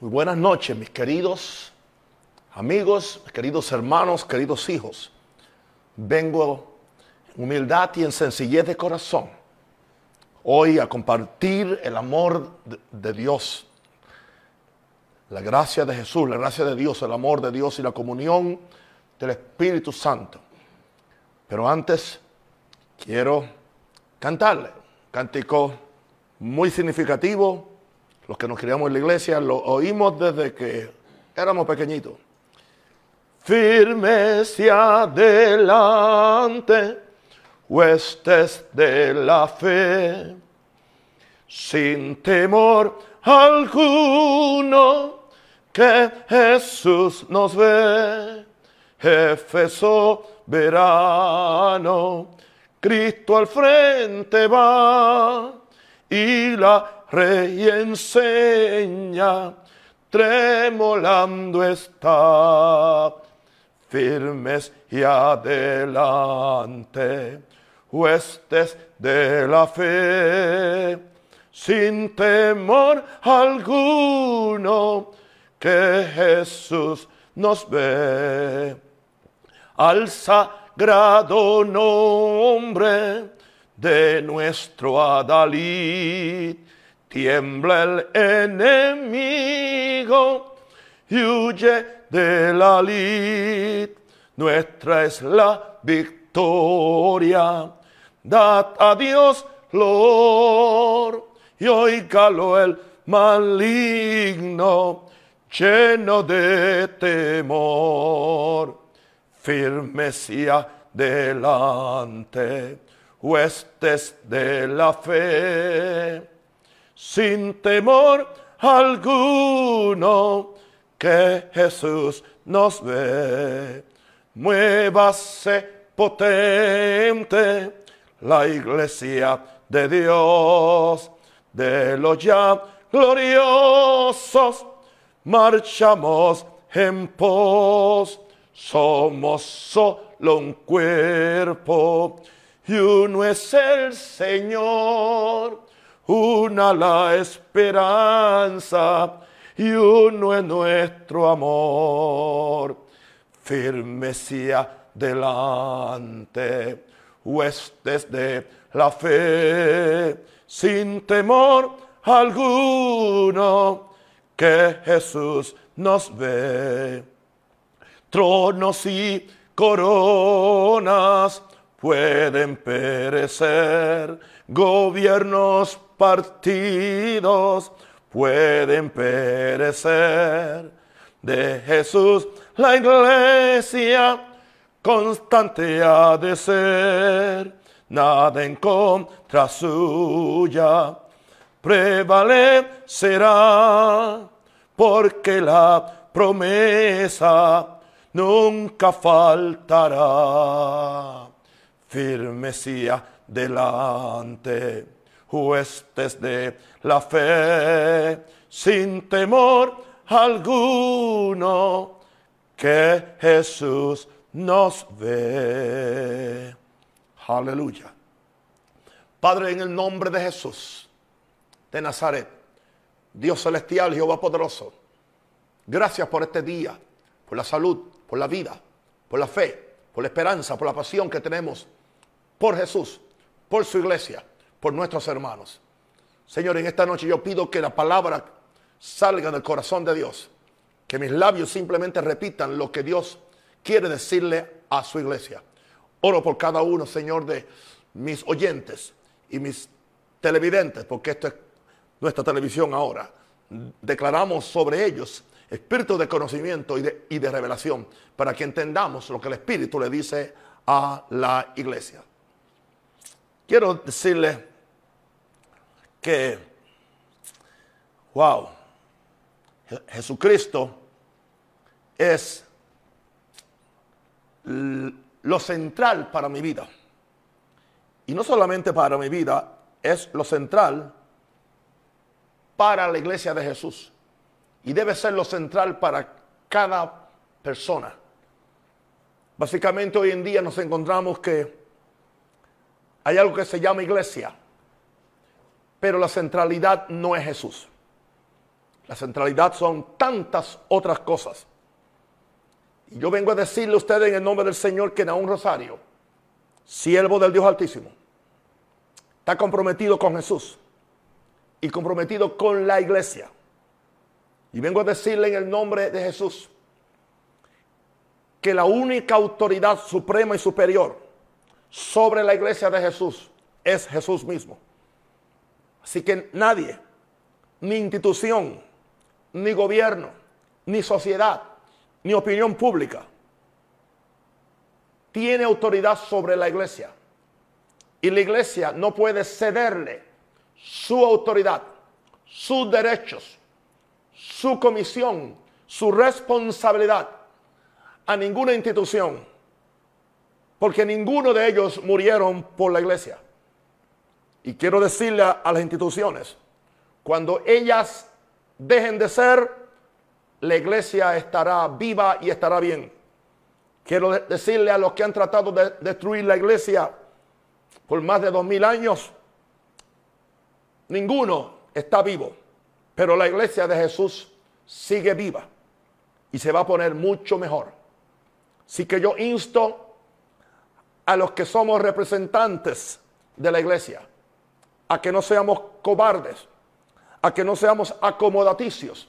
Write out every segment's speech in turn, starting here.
Muy buenas noches, mis queridos amigos, mis queridos hermanos, queridos hijos. Vengo en humildad y en sencillez de corazón hoy a compartir el amor de, Dios, la gracia de Jesús, la gracia de Dios, el amor de Dios y la comunión del Espíritu Santo. Pero antes quiero cantarle un cántico muy significativo. Los que nos criamos en la iglesia lo oímos desde que éramos pequeñitos. Firmes y adelante, huestes de la fe, sin temor alguno que Jesús nos ve. Efeso verano, Cristo al frente va y la rey enseña, tremolando está, firmes y adelante, huestes de la fe, sin temor alguno que Jesús nos ve al sagrado nombre de nuestro Adalid. Tiembla el enemigo y huye de la lid. Nuestra es la victoria. Dad a Dios Lord y oígalo el maligno lleno de temor firmes y adelante, huestes de la fe, sin temor alguno que Jesús nos ve. Muévase potente la iglesia de Dios, de los ya gloriosos, marchamos en pos somos solo un cuerpo y uno es el Señor, una la esperanza y uno es nuestro amor. Firmes y adelante, huestes de la fe, sin temor alguno, que Jesús nos ve tronos y coronas pueden perecer, gobiernos, partidos pueden perecer. De Jesús la iglesia constante ha de ser, nada en contra suya prevalecerá, porque la promesa nunca faltará. Firmes y adelante, huestes de la fe, sin temor alguno, que Jesús nos ve. Aleluya. Padre, en el nombre de Jesús de Nazaret, Dios celestial, Jehová poderoso, gracias por este día, por la salud, por la vida, por la fe, por la esperanza, por la pasión que tenemos por Jesús, por su iglesia, por nuestros hermanos. Señor, en esta noche yo pido que la palabra salga del corazón de Dios, que mis labios simplemente repitan lo que Dios quiere decirle a su iglesia. Oro por cada uno, Señor, de mis oyentes y mis televidentes, porque esto es nuestra televisión ahora. Declaramos sobre ellos espíritu de conocimiento y de, y de revelación, para que entendamos lo que el Espíritu le dice a la iglesia. Quiero decirle que, wow, Jesucristo es lo central para mi vida. Y no solamente para mi vida, es lo central para la iglesia de Jesús y debe ser lo central para cada persona. Básicamente hoy en día nos encontramos que hay algo que se llama iglesia, pero la centralidad no es Jesús. La centralidad son tantas otras cosas. Y yo vengo a decirle a ustedes en el nombre del Señor que un Rosario, siervo del Dios Altísimo, está comprometido con Jesús y comprometido con la iglesia. Y vengo a decirle en el nombre de Jesús que la única autoridad suprema y superior sobre la iglesia de Jesús es Jesús mismo. Así que nadie, ni institución, ni gobierno, ni sociedad, ni opinión pública tiene autoridad sobre la iglesia. Y la iglesia no puede cederle su autoridad, sus derechos, su comisión, su responsabilidad a ninguna institución, porque ninguno de ellos murieron por la iglesia. Y quiero decirle a, las instituciones, cuando ellas dejen de ser, la iglesia estará viva y estará bien. Quiero decirle a los que han tratado de destruir la iglesia por más de dos mil años, ninguno está vivo, pero la iglesia de Jesús sigue viva y se va a poner mucho mejor. Así que yo insto a los que somos representantes de la iglesia a que no seamos cobardes, a que no seamos acomodaticios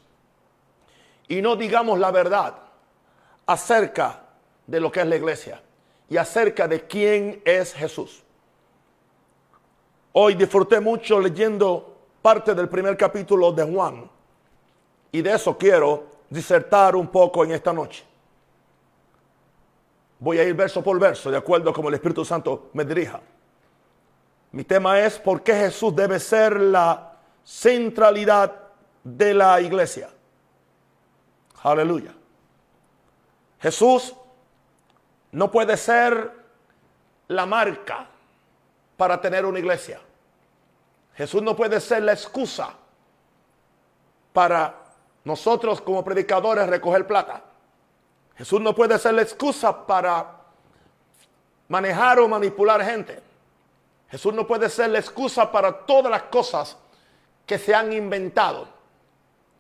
y no digamos la verdad acerca de lo que es la iglesia y acerca de quién es Jesús. Hoy disfruté mucho leyendo parte del primer capítulo de Juan y de eso quiero disertar un poco en esta noche. Voy a ir verso por verso, de acuerdo como el Espíritu Santo me dirija. Mi tema es por qué Jesús debe ser la centralidad de la iglesia. Aleluya. Jesús no puede ser la marca para tener una iglesia. Jesús no puede ser la excusa para nosotros como predicadores recoger plata. Jesús no puede ser la excusa para manejar o manipular gente. Jesús no puede ser la excusa para todas las cosas que se han inventado,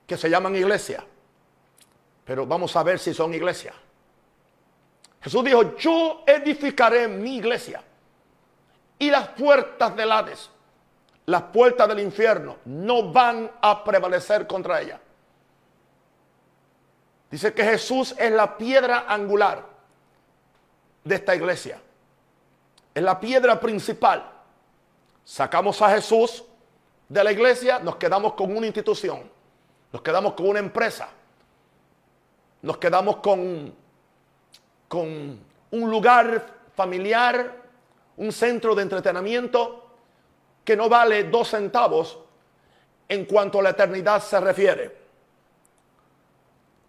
que se llaman iglesia. Pero vamos a ver si son iglesia. Jesús dijo, yo edificaré mi iglesia. Y las puertas del Hades, las puertas del infierno, no van a prevalecer contra ella. Dice que Jesús es la piedra angular de esta iglesia. Es la piedra principal. Sacamos a Jesús de la iglesia, nos quedamos con una institución, nos quedamos con una empresa, nos quedamos con, con un lugar familiar, un centro de entretenimiento que no vale dos centavos en cuanto a la eternidad se refiere.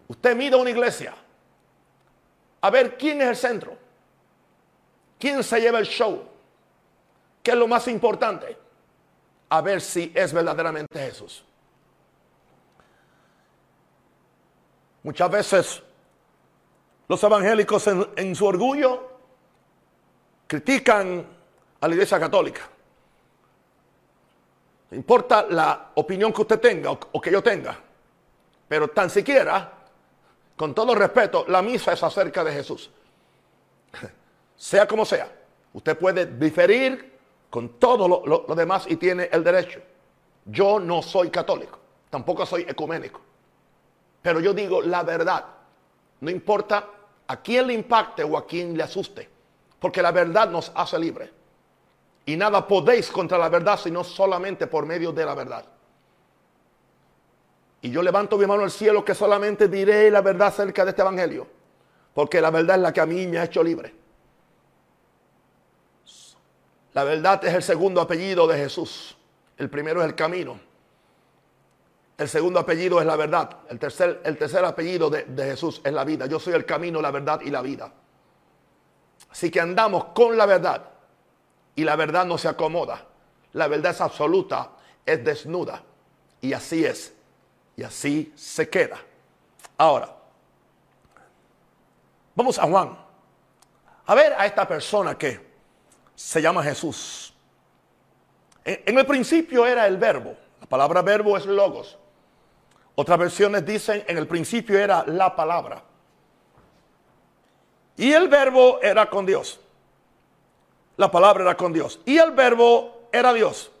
Usted mira una iglesia a ver quién es el centro, quién se lleva el show, qué es lo más importante, a ver si es verdaderamente Jesús. Muchas veces los evangélicos en, su orgullo critican a la iglesia católica. No importa la opinión que usted tenga o que yo tenga, pero tan siquiera con todo respeto, la misa es acerca de Jesús. Sea como sea, usted puede diferir con todo lo, demás y tiene el derecho. Yo no soy católico, tampoco soy ecuménico. Pero yo digo la verdad. No importa a quién le impacte o a quién le asuste, porque la verdad nos hace libre. Y nada podéis contra la verdad, sino solamente por medio de la verdad. Y yo levanto mi mano al cielo que solamente diré la verdad acerca de este evangelio. Porque la verdad es la que a mí me ha hecho libre. La verdad es el segundo apellido de Jesús. El primero es el camino. El segundo apellido es la verdad. El tercer, el tercer apellido de, de Jesús es la vida. Yo soy el camino, la verdad y la vida. Así que andamos con la verdad. Y la verdad no se acomoda. La verdad es absoluta, es desnuda. Y así es y así se queda. Ahora, vamos a Juan. A ver a esta persona que se llama Jesús. En, el principio era el verbo. La palabra verbo es logos. Otras versiones dicen, en el principio era la palabra. Y el verbo era con Dios. La palabra era con Dios. Y el verbo era Dios.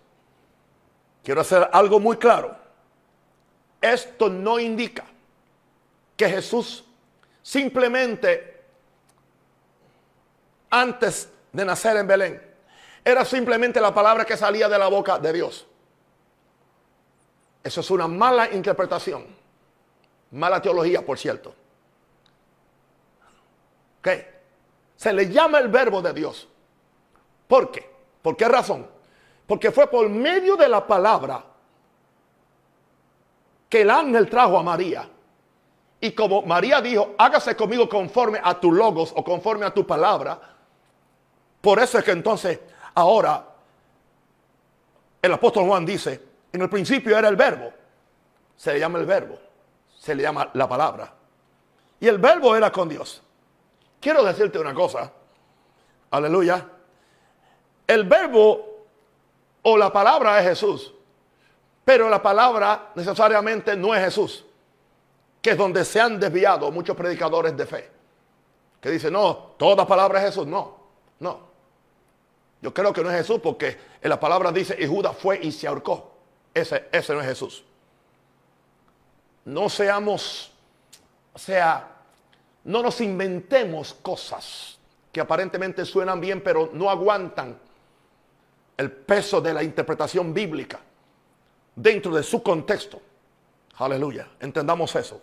Quiero hacer algo muy claro. Esto no indica que Jesús simplemente antes de nacer en Belén era simplemente la palabra que salía de la boca de Dios. Eso es una mala interpretación. Mala teología, por cierto. ¿Ok? Se le llama el verbo de Dios. ¿Por qué? ¿Por qué razón? Porque fue por medio de la palabra que el ángel trajo a María. Y como María dijo, hágase conmigo conforme a tu logos o conforme a tu palabra. Por eso es que entonces ahora el apóstol Juan dice, en el principio era el verbo. Se le llama el verbo. Se le llama la palabra. Y el verbo era con Dios. Quiero decirte una cosa. Aleluya. El verbo o la palabra es Jesús. Pero la palabra necesariamente no es Jesús. Que es donde se han desviado muchos predicadores de fe. Que dicen, no, toda palabra es Jesús. No, no. Yo creo que no es Jesús porque en la palabra dice, y Judas fue y se ahorcó. Ese, ese no es Jesús. No seamos, o sea, no nos inventemos cosas que aparentemente suenan bien, pero no aguantan el peso de la interpretación bíblica dentro de su contexto. Aleluya, entendamos eso.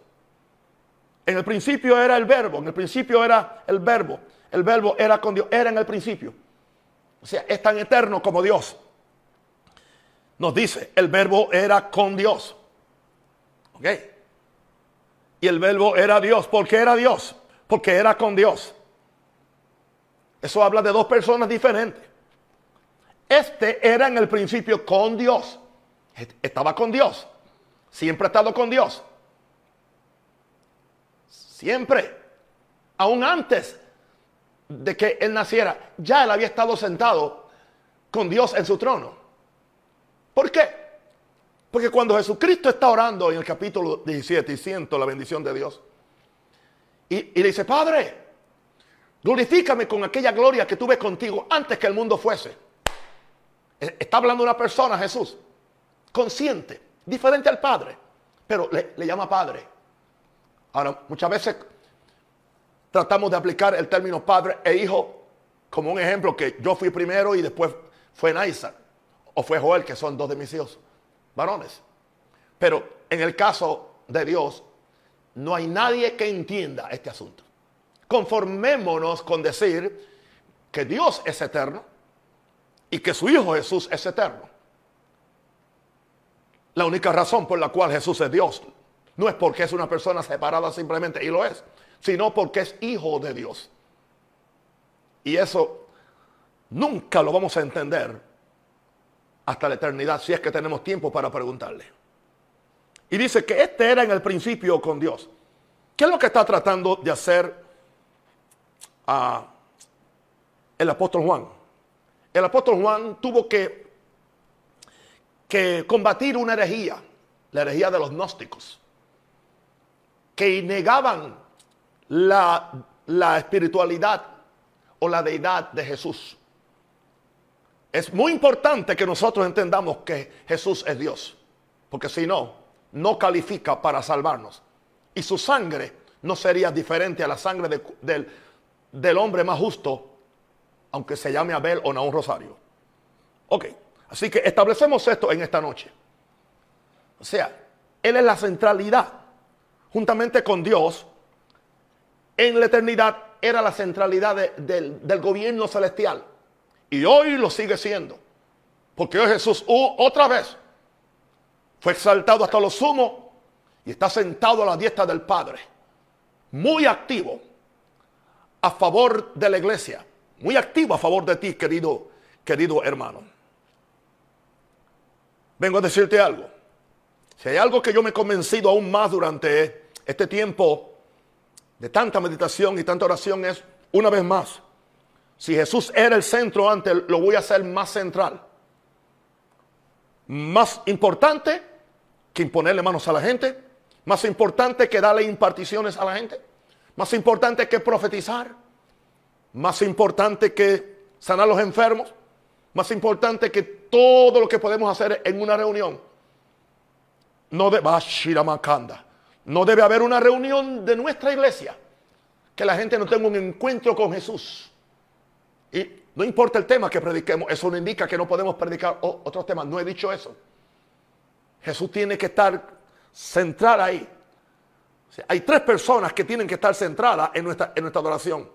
En el principio era el verbo, en el principio era el verbo, el verbo era con Dios, era en el principio. O sea, es tan eterno como Dios. Nos dice, el verbo era con Dios. ¿Ok? Y el verbo era Dios. ¿Por qué era Dios? Porque era con Dios. Eso habla de dos personas diferentes. Este era en el principio con Dios. Estaba con Dios. Siempre ha estado con Dios. Siempre. Aún antes de que él naciera, ya él había estado sentado con Dios en su trono. ¿Por qué? Porque cuando Jesucristo está orando en el capítulo 17 y siento la bendición de Dios, y, le dice, Padre, glorifícame con aquella gloria que tuve contigo antes que el mundo fuese. E, está hablando una persona, Jesús, consciente, diferente al Padre, pero le, le llama Padre. Ahora, muchas veces tratamos de aplicar el término Padre e Hijo como un ejemplo que yo fui primero y después fue Naisa o fue Joel, que son dos de mis hijos varones. Pero en el caso de Dios, no hay nadie que entienda este asunto. Conformémonos con decir que Dios es eterno y que su Hijo Jesús es eterno. La única razón por la cual Jesús es Dios no es porque es una persona separada simplemente, y lo es, sino porque es Hijo de Dios. Y eso nunca lo vamos a entender hasta la eternidad, si es que tenemos tiempo para preguntarle. Y dice que este era en el principio con Dios. ¿Qué es lo que está tratando de hacer ah, el apóstol Juan? El apóstol Juan tuvo que, que combatir una herejía, la herejía de los gnósticos, que negaban la, la espiritualidad o la deidad de Jesús. Es muy importante que nosotros entendamos que Jesús es Dios, porque si no, no califica para salvarnos. Y su sangre no sería diferente a la sangre del, del, hombre más justo, aunque se llame Abel o Naúm Rosario. Ok, así que establecemos esto en esta noche. O sea, Él es la centralidad, juntamente con Dios, en la eternidad era la centralidad del, del gobierno celestial. Y hoy lo sigue siendo. Porque hoy Jesús otra vez fue exaltado hasta lo sumo y está sentado a la diestra del Padre. Muy activo a favor de la iglesia. Muy activo a favor de ti, querido, querido hermano. Vengo a decirte algo. Si hay algo que yo me he convencido aún más durante este tiempo de tanta meditación y tanta oración es, una vez más, si Jesús era el centro antes, lo voy a hacer más central. Más importante que imponerle manos a la gente Más importante que darle imparticiones a la gente. Más importante que profetizar. Más importante que sanar a los enfermos. Más importante que todo lo que podemos hacer en una reunión. No debe, no debe haber una reunión de nuestra iglesia que la gente no tenga un encuentro con Jesús. Y no importa el tema que prediquemos, eso no indica que no podemos predicar otros temas. No he dicho eso. Jesús tiene que estar centrado ahí. hay tres personas que tienen que estar centradas en nuestra, en nuestra adoración.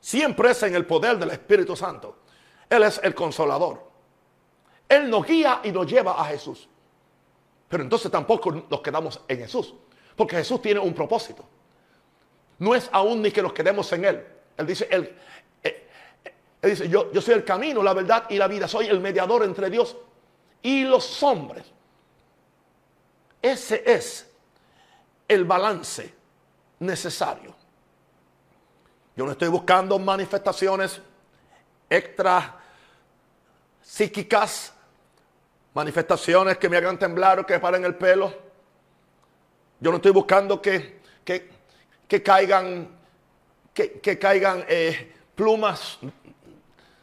Siempre es en el poder del Espíritu Santo. Él es el consolador. Él nos guía y nos lleva a Jesús. Pero entonces tampoco nos quedamos en Jesús. Porque Jesús tiene un propósito. No es aún ni que nos quedemos en Él. Él dice, él, eh, él dice yo, yo soy el camino, la verdad y la vida. Soy el mediador entre Dios y los hombres. Ese es el balance necesario. Yo no estoy buscando manifestaciones extra psíquicas, manifestaciones que me hagan temblar o que paren el pelo. Yo no estoy buscando que, que, caigan, que, caigan eh, plumas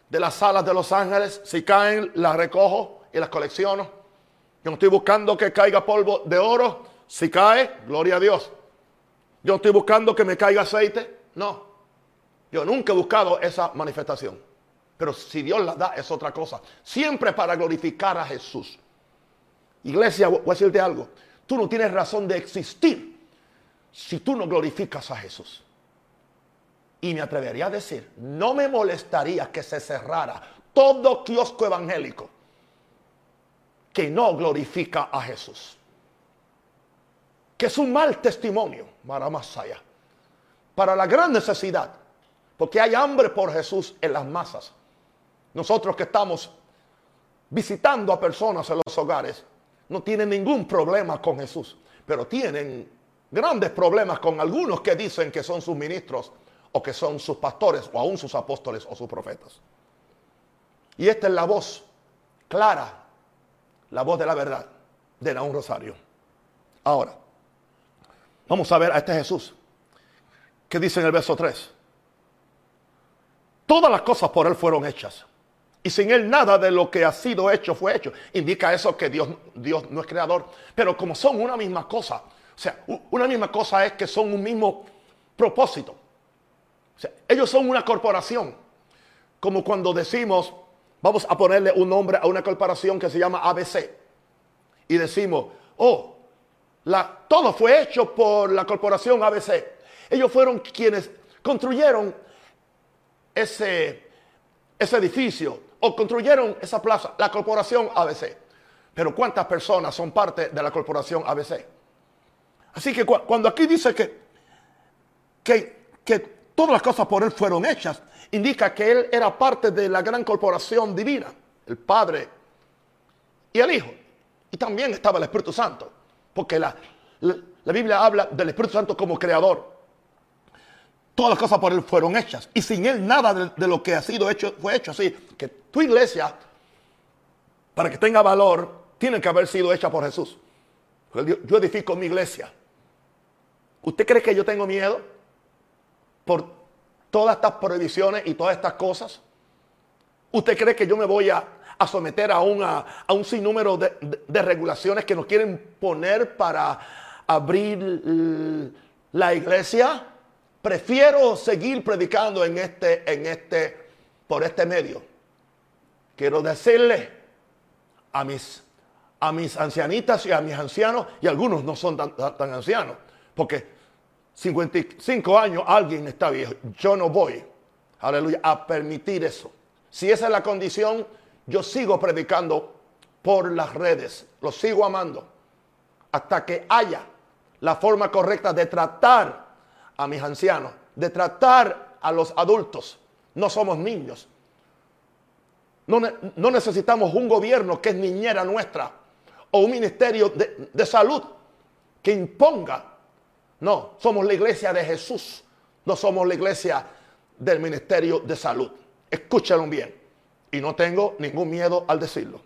de las alas de los ángeles. Si caen, las recojo y las colecciono. Yo no estoy buscando que caiga polvo de oro. Si cae, gloria a Dios. Yo no estoy buscando que me caiga aceite. No. Yo nunca he buscado esa manifestación. Pero si Dios la da, es otra cosa. Siempre para glorificar a Jesús. Iglesia, voy a decirte algo. Tú no tienes razón de existir si tú no glorificas a Jesús. Y me atrevería a decir, no me molestaría que se cerrara todo kiosco evangélico que no glorifica a Jesús. Que es un mal testimonio, allá, para la gran necesidad, porque hay hambre por Jesús en las masas. Nosotros que estamos visitando a personas en los hogares, no tienen ningún problema con Jesús, pero tienen grandes problemas con algunos que dicen que son sus ministros o que son sus pastores o aún sus apóstoles o sus profetas. Y esta es la voz clara, la voz de la verdad de Naúm Rosario. Ahora, vamos a ver a este Jesús que dice en el verso 3. Todas las cosas por él fueron hechas y sin él nada de lo que ha sido hecho fue hecho. Indica eso que Dios, Dios no es creador. Pero como son una misma cosa, o sea, una misma cosa es que son un mismo propósito. O sea, ellos son una corporación. Como cuando decimos, vamos a ponerle un nombre a una corporación que se llama ABC. Y decimos, oh, la, todo fue hecho por la corporación ABC. Ellos fueron quienes construyeron ese, ese edificio, o construyeron esa plaza, la corporación ABC. Pero ¿cuántas personas son parte de la corporación ABC? Así que cuando aquí dice que, que, que todas las cosas por él fueron hechas, indica que él era parte de la gran corporación divina, el Padre y el Hijo. Y también estaba el Espíritu Santo, porque la, la Biblia habla del Espíritu Santo como creador. Todas las cosas por Él fueron hechas. Y sin Él nada de, lo que ha sido hecho fue hecho. Así que tu iglesia, para que tenga valor, tiene que haber sido hecha por Jesús. Yo edifico mi iglesia. ¿Usted cree que yo tengo miedo por todas estas prohibiciones y todas estas cosas? ¿Usted cree que yo me voy a, someter a, a, un sinnúmero de, de regulaciones que nos quieren poner para abrir la iglesia? Prefiero seguir predicando en este, en este, por este medio. Quiero decirle a mis, a mis ancianitas y a mis ancianos, y algunos no son tan, tan ancianos, porque 55 años alguien está viejo. Yo no voy, aleluya, a permitir eso. Si esa es la condición, yo sigo predicando por las redes, lo sigo amando, hasta que haya la forma correcta de tratar a mis ancianos, de tratar a los adultos. No somos niños. No, necesitamos un gobierno que es niñera nuestra o un ministerio de, de salud que imponga. No, somos la iglesia de Jesús. No somos la iglesia del ministerio de salud. Escúchalo bien. Y no tengo ningún miedo al decirlo.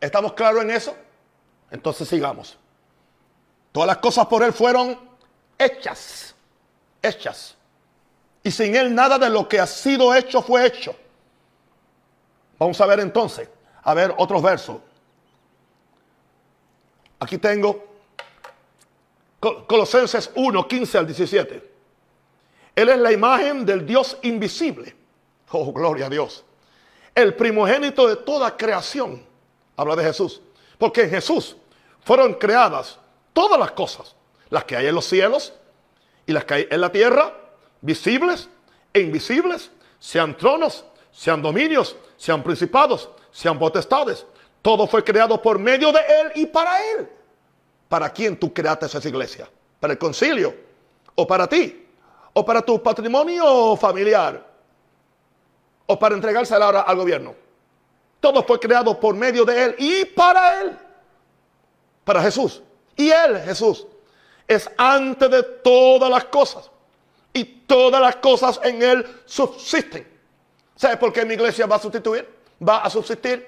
¿Estamos claros en eso? Entonces sigamos. Todas las cosas por Él fueron hechas, hechas. Y sin Él nada de lo que ha sido hecho fue hecho. Vamos a ver entonces, a ver otros versos. Aquí tengo Colosenses 1, 15 al 17. Él es la imagen del Dios invisible. Oh, gloria a Dios. El primogénito de toda creación. Habla de Jesús. Porque en Jesús fueron creadas todas las cosas. Las que hay en los cielos y las que hay en la tierra. Visibles e invisibles. Sean tronos, sean dominios, sean principados, sean potestades. Todo fue creado por medio de Él y para Él. ¿Para quién tú creaste esa iglesia? ¿Para el concilio? ¿O para ti? ¿O para tu patrimonio familiar? ¿O para entregársela ahora al gobierno? Todo fue creado por medio de Él y para Él. Para Jesús. Y Él, Jesús, es antes de todas las cosas. Y todas las cosas en Él subsisten. ¿Sabe por qué mi iglesia va a sustituir? Va a subsistir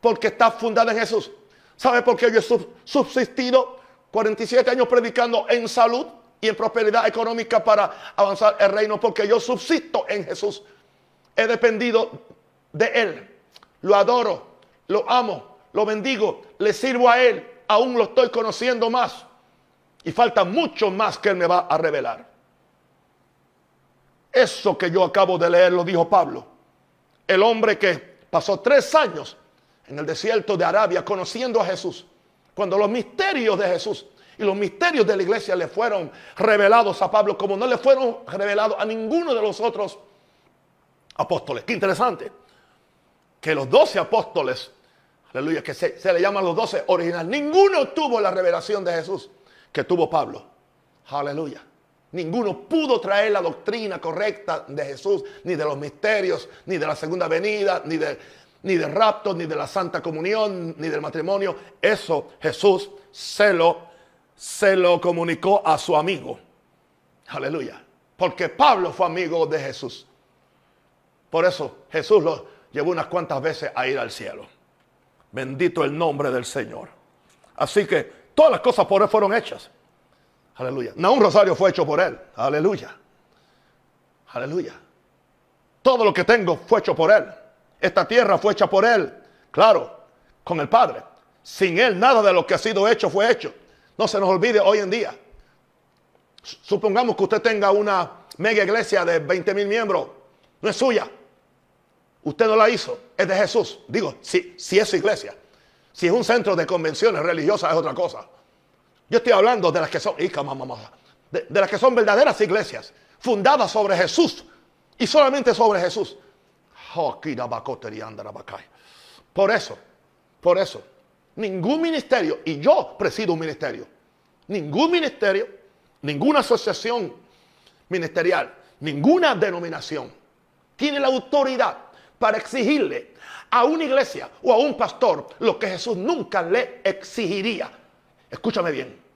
porque está fundada en Jesús. ¿Sabe por qué yo he subsistido 47 años predicando en salud y en prosperidad económica para avanzar el reino? Porque yo subsisto en Jesús. He dependido de Él. Lo adoro, lo amo, lo bendigo, le sirvo a Él. Aún lo estoy conociendo más. Y falta mucho más que Él me va a revelar. Eso que yo acabo de leer lo dijo Pablo. El hombre que pasó tres años en el desierto de Arabia conociendo a Jesús. Cuando los misterios de Jesús y los misterios de la iglesia le fueron revelados a Pablo como no le fueron revelados a ninguno de los otros apóstoles. Qué interesante. Que los doce apóstoles, aleluya, que se, le llaman los doce originales, ninguno tuvo la revelación de Jesús que tuvo Pablo. Aleluya. Ninguno pudo traer la doctrina correcta de Jesús, ni de los misterios, ni de la segunda venida, ni de, ni de rapto, ni de la santa comunión, ni del matrimonio. Eso Jesús se lo, se lo comunicó a su amigo. Aleluya. Porque Pablo fue amigo de Jesús. Por eso Jesús lo llevó unas cuantas veces a ir al cielo. Bendito el nombre del Señor. Así que todas las cosas por él fueron hechas. Aleluya. No un rosario fue hecho por él. Aleluya. Aleluya. Todo lo que tengo fue hecho por él. Esta tierra fue hecha por Él, claro, con el Padre. Sin Él nada de lo que ha sido hecho fue hecho. No se nos olvide hoy en día. Supongamos que usted tenga una mega iglesia de 20 mil miembros. No es suya. Usted no la hizo. Es de Jesús. Digo, si, si es su iglesia. Si es un centro de convenciones religiosas es otra cosa. Yo estoy hablando de las que son, de, de las que son verdaderas iglesias, fundadas sobre Jesús y solamente sobre Jesús. Por eso, por eso, ningún ministerio, y yo presido un ministerio, ningún ministerio, ninguna asociación ministerial, ninguna denominación tiene la autoridad para exigirle a una iglesia o a un pastor lo que Jesús nunca le exigiría. Escúchame bien.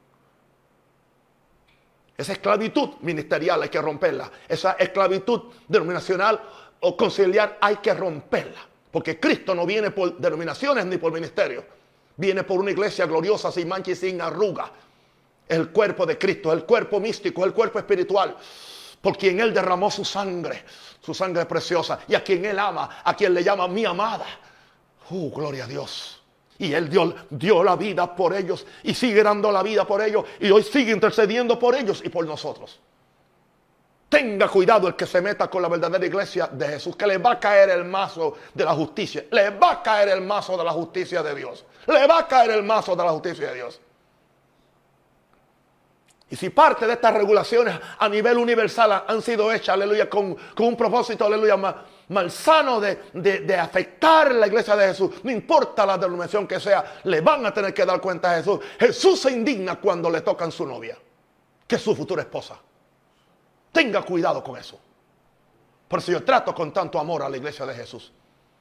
Esa esclavitud ministerial hay que romperla. Esa esclavitud denominacional o conciliar hay que romperla. Porque Cristo no viene por denominaciones ni por ministerio. Viene por una iglesia gloriosa, sin mancha y sin arruga. El cuerpo de Cristo, el cuerpo místico, el cuerpo espiritual. Por quien Él derramó su sangre, su sangre preciosa. Y a quien Él ama, a quien le llama mi amada. ¡Uh, gloria a Dios! Y Él dio, dio la vida por ellos y sigue dando la vida por ellos. Y hoy sigue intercediendo por ellos y por nosotros. Tenga cuidado el que se meta con la verdadera iglesia de Jesús, que le va a caer el mazo de la justicia. Le va a caer el mazo de la justicia de Dios. Le va a caer el mazo de la justicia de Dios. Y si parte de estas regulaciones a nivel universal han sido hechas, aleluya, con, un propósito, aleluya, malsano de, de, afectar la iglesia de Jesús, no importa la denominación que sea, le van a tener que dar cuenta a Jesús. Jesús se indigna cuando le tocan su novia, que es su futura esposa. Tenga cuidado con eso. Por eso yo trato con tanto amor a la iglesia de Jesús.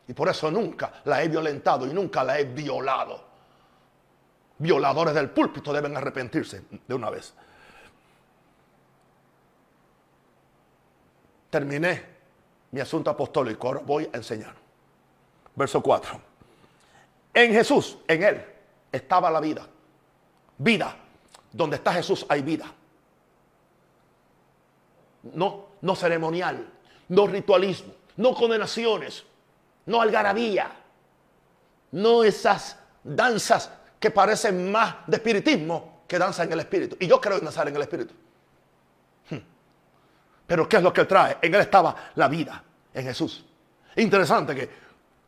Y por eso nunca la he violentado y nunca la he violado. Violadores del púlpito deben arrepentirse de una vez. Terminé mi asunto apostólico. Ahora voy a enseñar. Verso 4. En Jesús, en Él, estaba la vida. Vida donde está Jesús hay vida. No, no ceremonial, no ritualismo, no condenaciones, no algarabía, no esas danzas que parecen más de espiritismo que danza en el espíritu. Y yo creo en danzar en el espíritu. Pero ¿qué es lo que él trae? En él estaba la vida, en Jesús. Interesante que,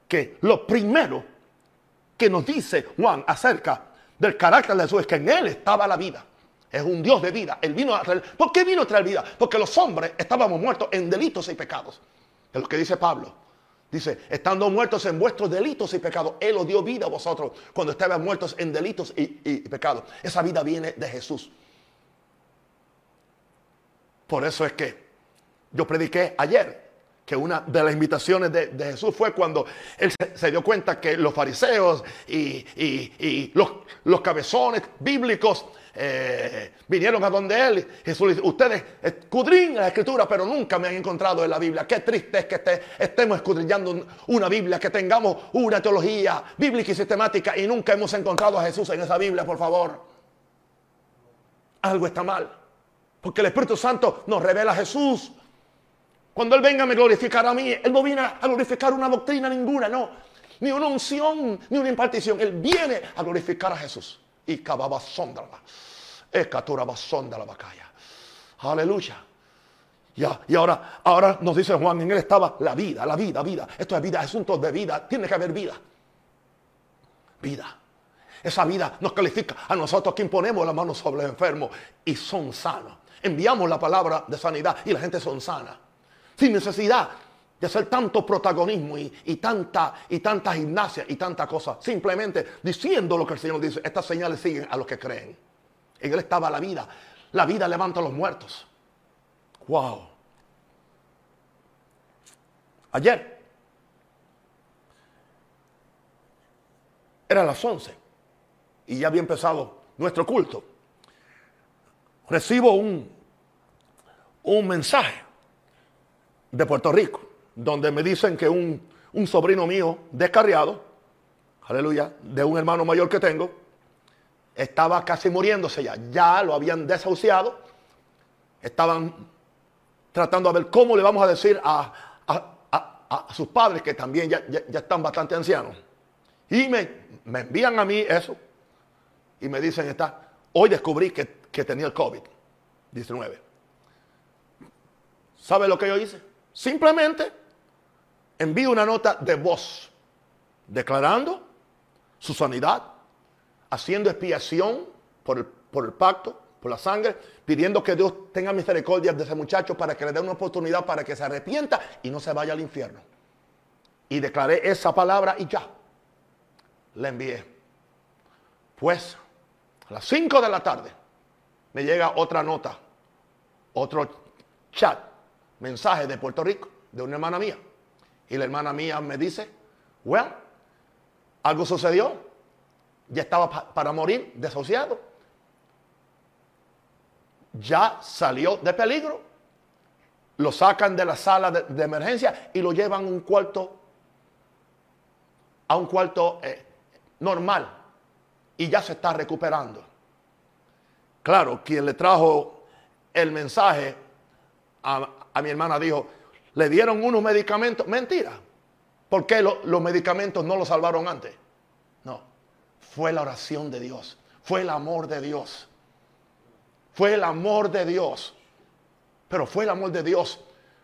que lo primero que nos dice Juan acerca del carácter de Jesús es que en él estaba la vida. Es un Dios de vida. Él vino a traer. ¿Por qué vino a traer vida? Porque los hombres estábamos muertos en delitos y pecados. Es lo que dice Pablo. Dice, estando muertos en vuestros delitos y pecados, Él os dio vida a vosotros cuando estaban muertos en delitos y, pecados. Esa vida viene de Jesús. Por eso es que yo prediqué ayer que una de las invitaciones de, Jesús fue cuando Él se, dio cuenta que los fariseos y, los, los cabezones bíblicos eh, vinieron a donde él. Jesús dice, ustedes escudriñan la escritura, pero nunca me han encontrado en la Biblia. Qué triste es que estemos escudriñando una Biblia, que tengamos una teología bíblica y sistemática y nunca hemos encontrado a Jesús en esa Biblia, por favor. Algo está mal. Porque el Espíritu Santo nos revela a Jesús. Cuando Él venga me glorificar a mí, Él no viene a glorificar una doctrina ninguna, no. Ni una unción, ni una impartición. Él viene a glorificar a Jesús y cababa la bacaya. Aleluya. Ya, y ahora, ahora nos dice Juan, en él estaba la vida, la vida, vida. Esto es vida, asunto de vida. Tiene que haber vida. Vida. Esa vida nos califica a nosotros que imponemos la mano sobre el enfermo y son sanos. Enviamos la palabra de sanidad y la gente son sana. Sin necesidad de hacer tanto protagonismo y, tanta, y tanta gimnasia y tanta cosa. Simplemente diciendo lo que el Señor dice. Estas señales siguen a los que creen. En Él estaba la vida. La vida levanta a los muertos. Wow. Ayer era las 11 y ya había empezado nuestro culto. Recibo un, un mensaje de Puerto Rico donde me dicen que un, sobrino mío descarriado, aleluya, de un hermano mayor que tengo, estaba casi muriéndose ya. Ya lo habían desahuciado. Estaban tratando de ver cómo le vamos a decir a, sus padres, que también ya, están bastante ancianos. Y me, envían a mí eso. Y me dicen, está, hoy descubrí que, que tenía el COVID-19. ¿Sabe lo que yo hice? Simplemente envío una nota de voz declarando su sanidad, haciendo expiación por el, pacto, por la sangre, pidiendo que Dios tenga misericordia de ese muchacho para que le dé una oportunidad para que se arrepienta y no se vaya al infierno. Y declaré esa palabra y ya. Le envié. Pues a las 5 de la tarde me llega otra nota, otro chat, mensaje de Puerto Rico, de una hermana mía y la hermana mía me dice, well, algo sucedió. Ya estaba para morir, desahuciado. Ya salió de peligro. Lo sacan de la sala de, emergencia y lo llevan a un cuarto, a un cuarto eh, normal. Y ya se está recuperando. Claro, quien le trajo el mensaje a, mi hermana dijo, le dieron unos medicamentos. Mentira. ¿Por qué los medicamentos no lo salvaron antes? No. Fue la oración de Dios. Fue el amor de Dios. Fue el amor de Dios. Pero fue el amor de Dios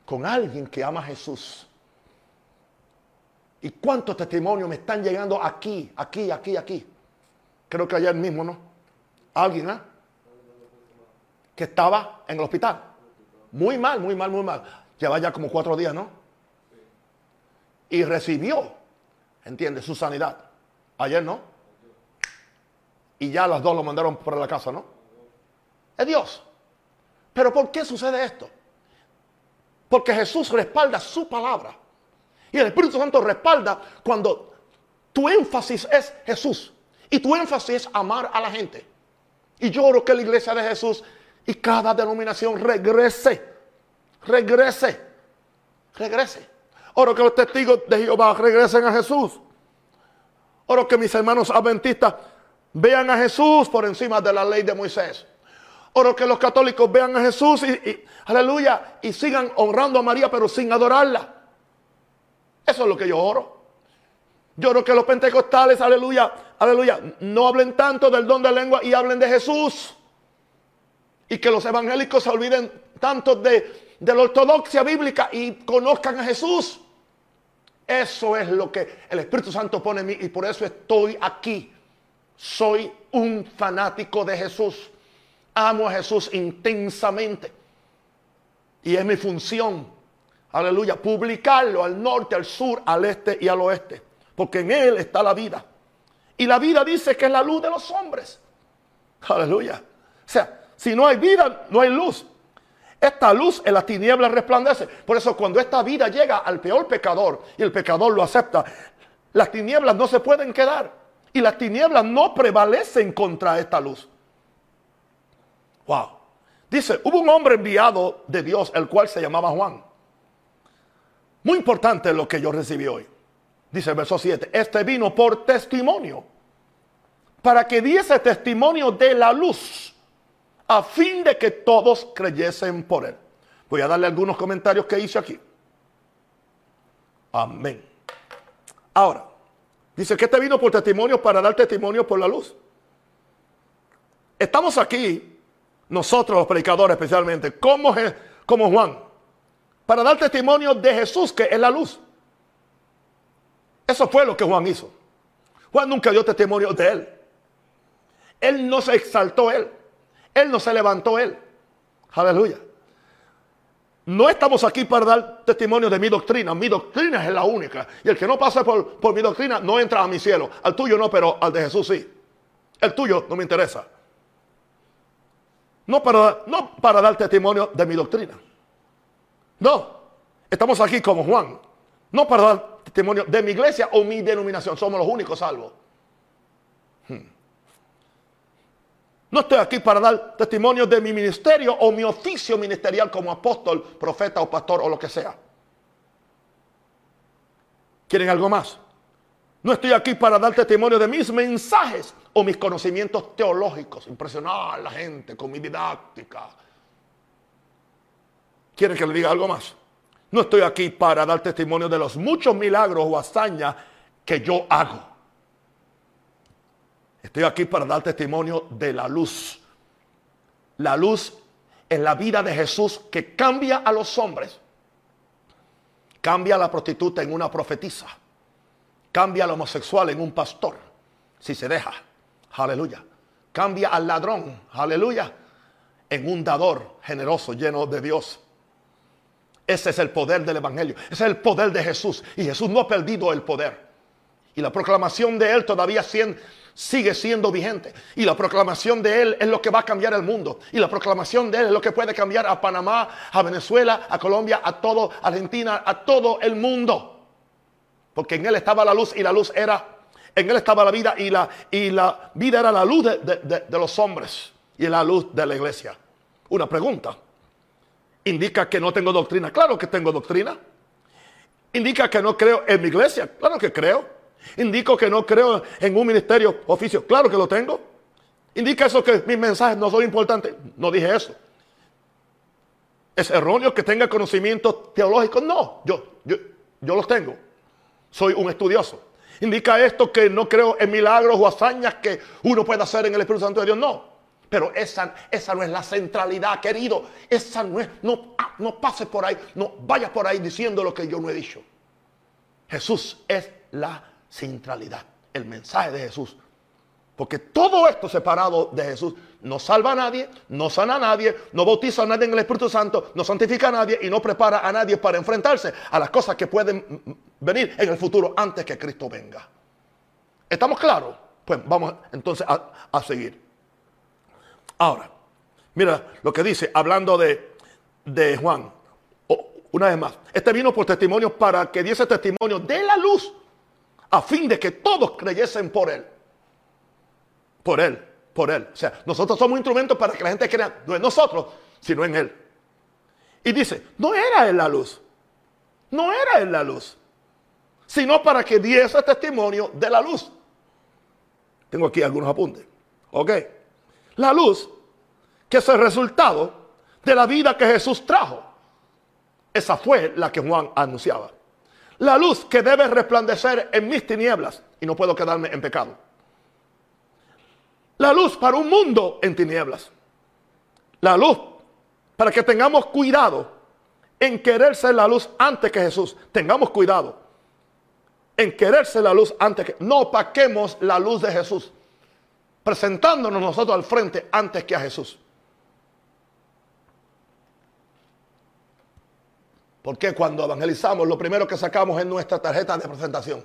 con alguien que ama a Jesús. ¿Y cuántos testimonios me están llegando aquí, aquí, aquí, aquí? Creo que ayer mismo, ¿no? Alguien, ¿eh? Que estaba en el hospital. Muy mal, muy mal, muy mal. Lleva ya como cuatro días, ¿no? Y recibió, ¿entiendes? Su sanidad. Ayer, ¿no? Y ya las dos lo mandaron para la casa, ¿no? Es Dios. Pero ¿por qué sucede esto? Porque Jesús respalda su palabra. Y el Espíritu Santo respalda cuando tu énfasis es Jesús. Y tu énfasis es amar a la gente. Y yo oro que la iglesia de Jesús y cada denominación regrese regrese. Regrese. Oro que los testigos de Jehová regresen a Jesús. Oro que mis hermanos adventistas vean a Jesús por encima de la ley de Moisés. Oro que los católicos vean a Jesús y, aleluya, y sigan honrando a María, pero sin adorarla. Eso es lo que yo oro. Yo oro que los pentecostales, aleluya, aleluya, no hablen tanto del don de lengua y hablen de Jesús. Y que los evangélicos se olviden tanto de, de la ortodoxia bíblica y conozcan a Jesús. Eso es lo que el Espíritu Santo pone en mí y por eso estoy aquí. Soy un fanático de Jesús amo a Jesús intensamente. Y es mi función, aleluya, publicarlo al norte, al sur, al este y al oeste. Porque en Él está la vida. Y la vida dice que es la luz de los hombres. Aleluya. O sea, si no hay vida, no hay luz. Esta luz en la tiniebla resplandece. Por eso cuando esta vida llega al peor pecador y el pecador lo acepta, las tinieblas no se pueden quedar. Y las tinieblas no prevalecen contra esta luz. Wow. Dice, hubo un hombre enviado de Dios, el cual se llamaba Juan. Muy importante lo que yo recibí hoy. Dice el verso 7, este vino por testimonio, para que diese testimonio de la luz, a fin de que todos creyesen por él. Voy a darle algunos comentarios que hice aquí. Amén. Ahora, dice que este vino por testimonio para dar testimonio por la luz. Estamos aquí nosotros los predicadores especialmente, como, como Juan, para dar testimonio de Jesús, que es la luz. Eso fue lo que Juan hizo. Juan nunca dio testimonio de él. Él no se exaltó él. Él no se levantó él. Aleluya. No estamos aquí para dar testimonio de mi doctrina. Mi doctrina es la única. Y el que no pasa por, por mi doctrina no entra a mi cielo. Al tuyo no, pero al de Jesús sí. El tuyo no me interesa. No para, no para dar testimonio de mi doctrina. No, estamos aquí como Juan. No para dar testimonio de mi iglesia o mi denominación. Somos los únicos salvos. No estoy aquí para dar testimonio de mi ministerio o mi oficio ministerial como apóstol, profeta o pastor o lo que sea. ¿Quieren algo más? No estoy aquí para dar testimonio de mis mensajes o mis conocimientos teológicos, impresionar a la gente con mi didáctica. ¿Quieren que le diga algo más? No estoy aquí para dar testimonio de los muchos milagros o hazañas que yo hago. Estoy aquí para dar testimonio de la luz. La luz en la vida de Jesús que cambia a los hombres. Cambia a la prostituta en una profetisa. Cambia al homosexual en un pastor, si se deja. Aleluya. Cambia al ladrón, aleluya, en un dador generoso, lleno de Dios. Ese es el poder del Evangelio. Ese es el poder de Jesús. Y Jesús no ha perdido el poder. Y la proclamación de Él todavía sigue siendo vigente. Y la proclamación de Él es lo que va a cambiar el mundo. Y la proclamación de Él es lo que puede cambiar a Panamá, a Venezuela, a Colombia, a todo Argentina, a todo el mundo. Porque en Él estaba la luz y la luz era en él estaba la vida y la, y la vida era la luz de, los hombres y la luz de la iglesia. Una pregunta. ¿Indica que no tengo doctrina? Claro que tengo doctrina. ¿Indica que no creo en mi iglesia? Claro que creo. ¿Indico que no creo en un ministerio oficio? Claro que lo tengo. ¿Indica eso que mis mensajes no son importantes? No dije eso. ¿Es erróneo que tenga conocimientos teológicos? No, yo, yo, yo los tengo. Soy un estudioso. ¿Indica esto que no creo en milagros o hazañas que uno puede hacer en el Espíritu Santo de Dios? No. Pero esa, esa no es la centralidad, querido. Esa no es, no, ah, no pases por ahí, no vayas por ahí diciendo lo que yo no he dicho. Jesús es la centralidad, el mensaje de Jesús. Porque todo esto separado de Jesús no salva a nadie, no sana a nadie, no bautiza a nadie en el Espíritu Santo, no santifica a nadie y no prepara a nadie para enfrentarse a las cosas que pueden venir en el futuro antes que Cristo venga. ¿Estamos claros? Pues vamos entonces a, seguir. Ahora, mira lo que dice, hablando de, de Juan, una vez más, este vino por testimonio para que diese testimonio de la luz, a fin de que todos creyesen por él. Por él por Él. O sea, nosotros somos instrumentos para que la gente crea, no en nosotros, sino en Él. Y dice, no era Él la luz. No era Él la luz. Sino para que diese testimonio de la luz. Tengo aquí algunos apuntes. Ok. La luz, que es el resultado de la vida que Jesús trajo. Esa fue la que Juan anunciaba. La luz que debe resplandecer en mis tinieblas y no puedo quedarme en pecado. La luz para un mundo en tinieblas. La luz para que tengamos cuidado en querer ser la luz antes que Jesús. Tengamos cuidado en quererse la luz antes que... No opaquemos la luz de Jesús, presentándonos nosotros al frente antes que a Jesús. Porque cuando evangelizamos, lo primero que sacamos es nuestra tarjeta de presentación.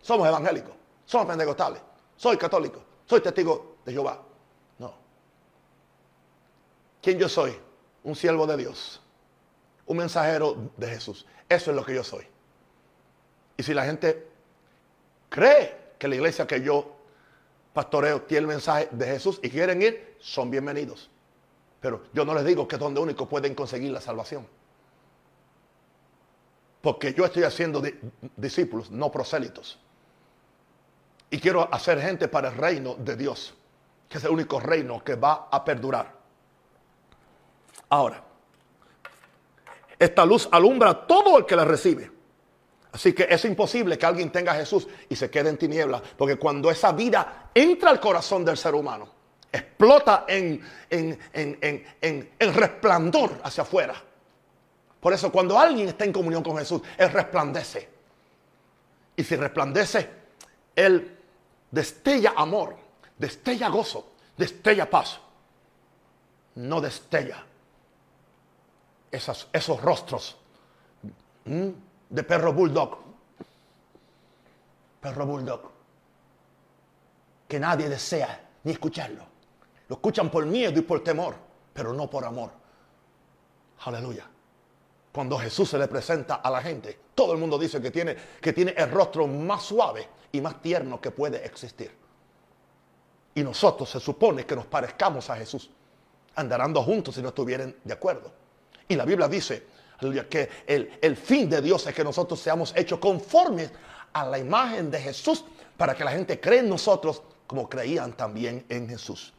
Somos evangélicos, somos pentecostales, soy católico, soy testigo de Jehová. No. ¿Quién yo soy? Un siervo de Dios, un mensajero de Jesús. Eso es lo que yo soy. Y si la gente cree que la iglesia que yo pastoreo tiene el mensaje de Jesús y quieren ir, son bienvenidos. Pero yo no les digo que es donde único pueden conseguir la salvación. Porque yo estoy haciendo discípulos, no prosélitos. Y quiero hacer gente para el reino de Dios, que es el único reino que va a perdurar. Ahora, esta luz alumbra a todo el que la recibe. Así que es imposible que alguien tenga a Jesús y se quede en tinieblas, porque cuando esa vida entra al corazón del ser humano, explota en, en, resplandor hacia afuera. Por eso cuando alguien está en comunión con Jesús, Él resplandece. Y si resplandece, Él destella amor, destella gozo, destella paz. No destella esos rostros de perro bulldog. Perro bulldog. Que nadie desea ni escucharlo. Lo escuchan por miedo y por temor, pero no por amor. Aleluya. Cuando Jesús se le presenta a la gente, todo el mundo dice que tiene, que tiene el rostro más suave y más tierno que puede existir. Y nosotros se supone que nos parezcamos a Jesús, andarando juntos si no estuvieran de acuerdo. Y la Biblia dice que el, fin de Dios es que nosotros seamos hechos conformes a la imagen de Jesús para que la gente cree en nosotros como creían también en Jesús.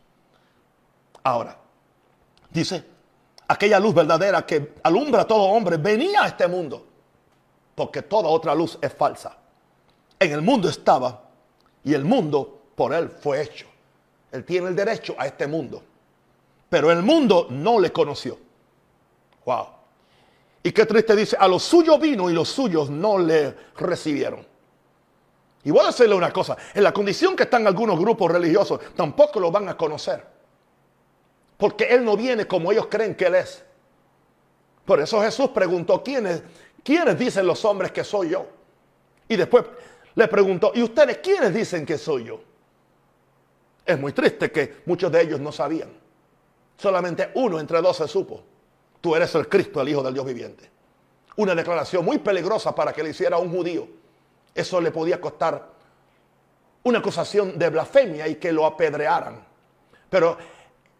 Ahora, dice, aquella luz verdadera que alumbra a todo hombre venía a este mundo, porque toda otra luz es falsa. En el mundo estaba y el mundo por él fue hecho. Él tiene el derecho a este mundo, pero el mundo no le conoció. Wow. Y qué triste dice, a los suyos vino y los suyos no le recibieron. Y voy a decirle una cosa, en la condición que están algunos grupos religiosos, tampoco lo van a conocer. Porque Él no viene como ellos creen que Él es. Por eso Jesús preguntó, ¿quiénes, ¿quiénes dicen los hombres que soy yo? Y después le preguntó, ¿y ustedes quiénes dicen que soy yo? Es muy triste que muchos de ellos no sabían. Solamente uno entre dos se supo tú eres el Cristo, el Hijo del Dios viviente. Una declaración muy peligrosa para que le hiciera a un judío. Eso le podía costar una acusación de blasfemia y que lo apedrearan. Pero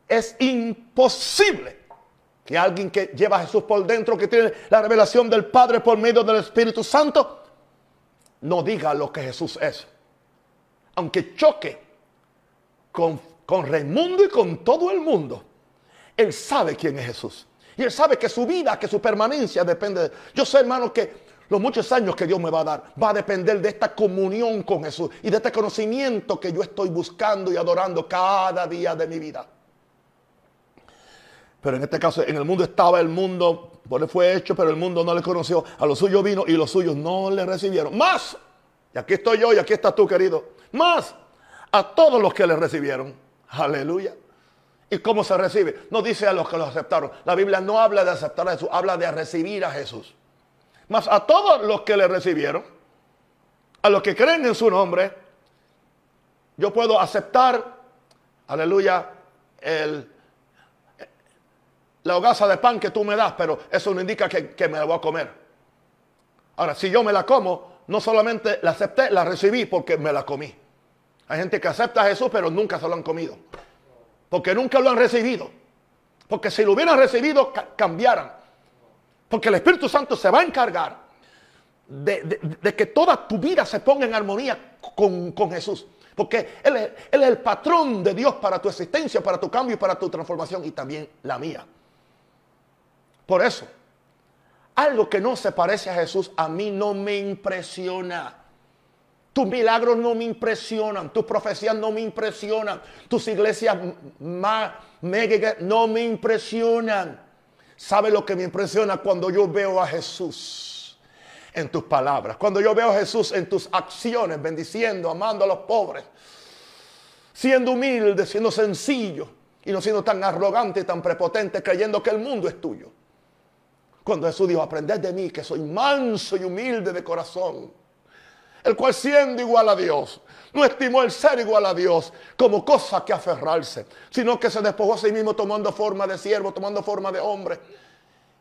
es imposible que alguien que lleva a Jesús por dentro, que tiene la revelación del Padre por medio del Espíritu Santo, no diga lo que Jesús es. Aunque choque con, con Raimundo y con todo el mundo, él sabe quién es Jesús. Y él sabe que su vida, que su permanencia depende de... Yo sé, hermano, que los muchos años que Dios me va a dar va a depender de esta comunión con Jesús y de este conocimiento que yo estoy buscando y adorando cada día de mi vida. Pero en este caso, en el mundo estaba el mundo, por él fue hecho, pero el mundo no le conoció. A los suyos vino y los suyos no le recibieron. Más, y aquí estoy yo y aquí estás tú, querido. Más a todos los que le recibieron. Aleluya. ¿Y cómo se recibe? No dice a los que lo aceptaron. La Biblia no habla de aceptar a Jesús, habla de recibir a Jesús. Mas a todos los que le recibieron, a los que creen en su nombre, yo puedo aceptar, aleluya, el, la hogaza de pan que tú me das, pero eso no indica que, que me la voy a comer. Ahora, si yo me la como, no solamente la acepté, la recibí porque me la comí. Hay gente que acepta a Jesús, pero nunca se lo han comido porque nunca lo han recibido. Porque si lo hubieran recibido, cambiaran. Porque el Espíritu Santo se va a encargar de, que toda tu vida se ponga en armonía con, con, Jesús. Porque él es, él es el patrón de Dios para tu existencia, para tu cambio y para tu transformación y también la mía. Por eso, algo que no se parece a Jesús a mí no me impresiona. Tus milagros no me impresionan, tus profecías no me impresionan, tus iglesias más no me impresionan. ¿Sabe lo que me impresiona cuando yo veo a Jesús en tus palabras? Cuando yo veo a Jesús en tus acciones, bendiciendo, amando a los pobres, siendo humilde, siendo sencillo y no siendo tan arrogante y tan prepotente, creyendo que el mundo es tuyo. Cuando Jesús dijo, aprended de mí que soy manso y humilde de corazón el cual siendo igual a Dios, no estimó el ser igual a Dios como cosa que aferrarse, sino que se despojó a sí mismo tomando forma de siervo, tomando forma de hombre.